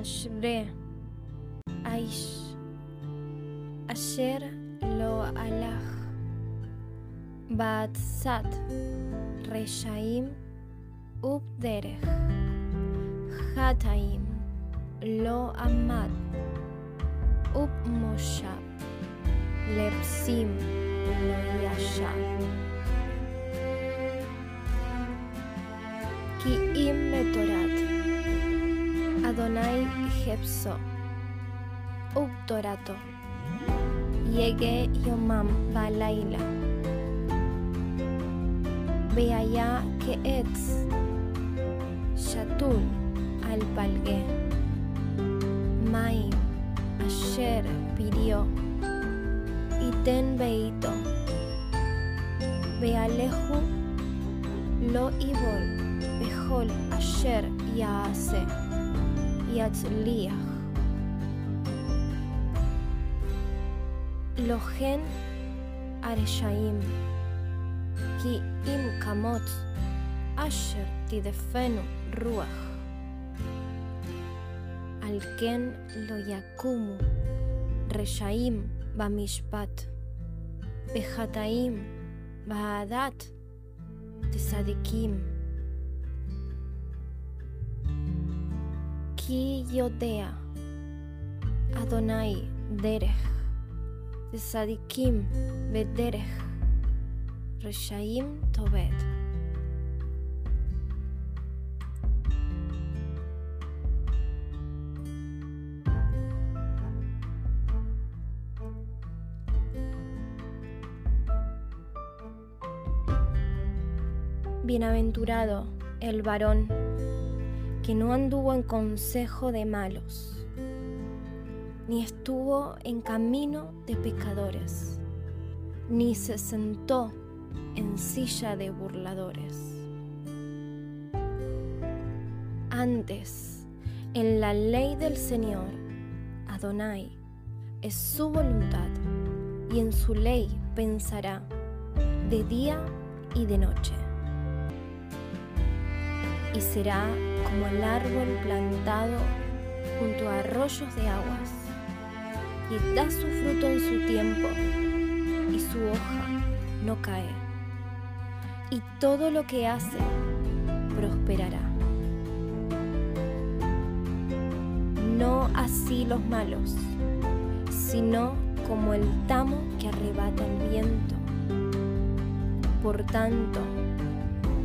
אשרי. האיש, אשר לא הלך. בעצת רשעים ובדרך. חטאים לא עמד. ובמושב לבשים לא ישב. כי אם בתורת Adonai Jepso, Ubtorato, Yege Yomam Balaila, Beaya que etz, Shatul al Palge, Maim, Asher pidió, Iten Beito, Bealehu, Lo Ibol, Behol Asher Yaase, יצליח. לא כן הרשעים, כי אם קמות אשר תדפנו רוח, על כן לא יקומו רשעים במשפט, וחטאים בהדת צדיקים. Ki yodea, Adonai derech. Tzadikim bederech, Reshaim tobed. Bienaventurado el varón que no anduvo en consejo de malos ni estuvo en camino de pecadores, ni se sentó en silla de burladores. Antes, en la ley del Señor, Adonai, es su voluntad, y en su ley pensará de día y de noche. Y será como el árbol plantado junto a arroyos de aguas y da su fruto en su tiempo, y su hoja no cae, y todo lo que hace prosperará. No así los malos, sino como el tamo que arrebata el viento. Por tanto,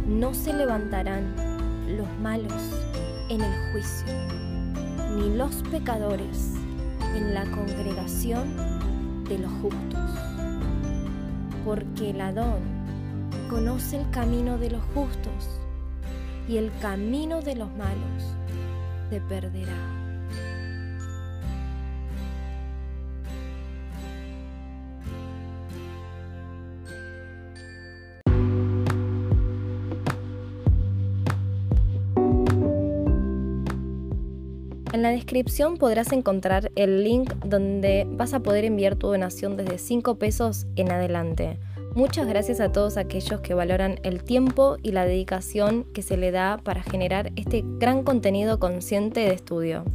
no se levantarán los malos en el juicio, ni los pecadores en la congregación de los justos. Porque el Adón conoce el camino de los justos y el camino de los malos se perderá. En la descripción podrás encontrar el link donde vas a poder enviar tu donación desde 5 pesos en adelante. Muchas gracias a todos aquellos que valoran el tiempo y la dedicación que se le da para generar este gran contenido consciente de estudio.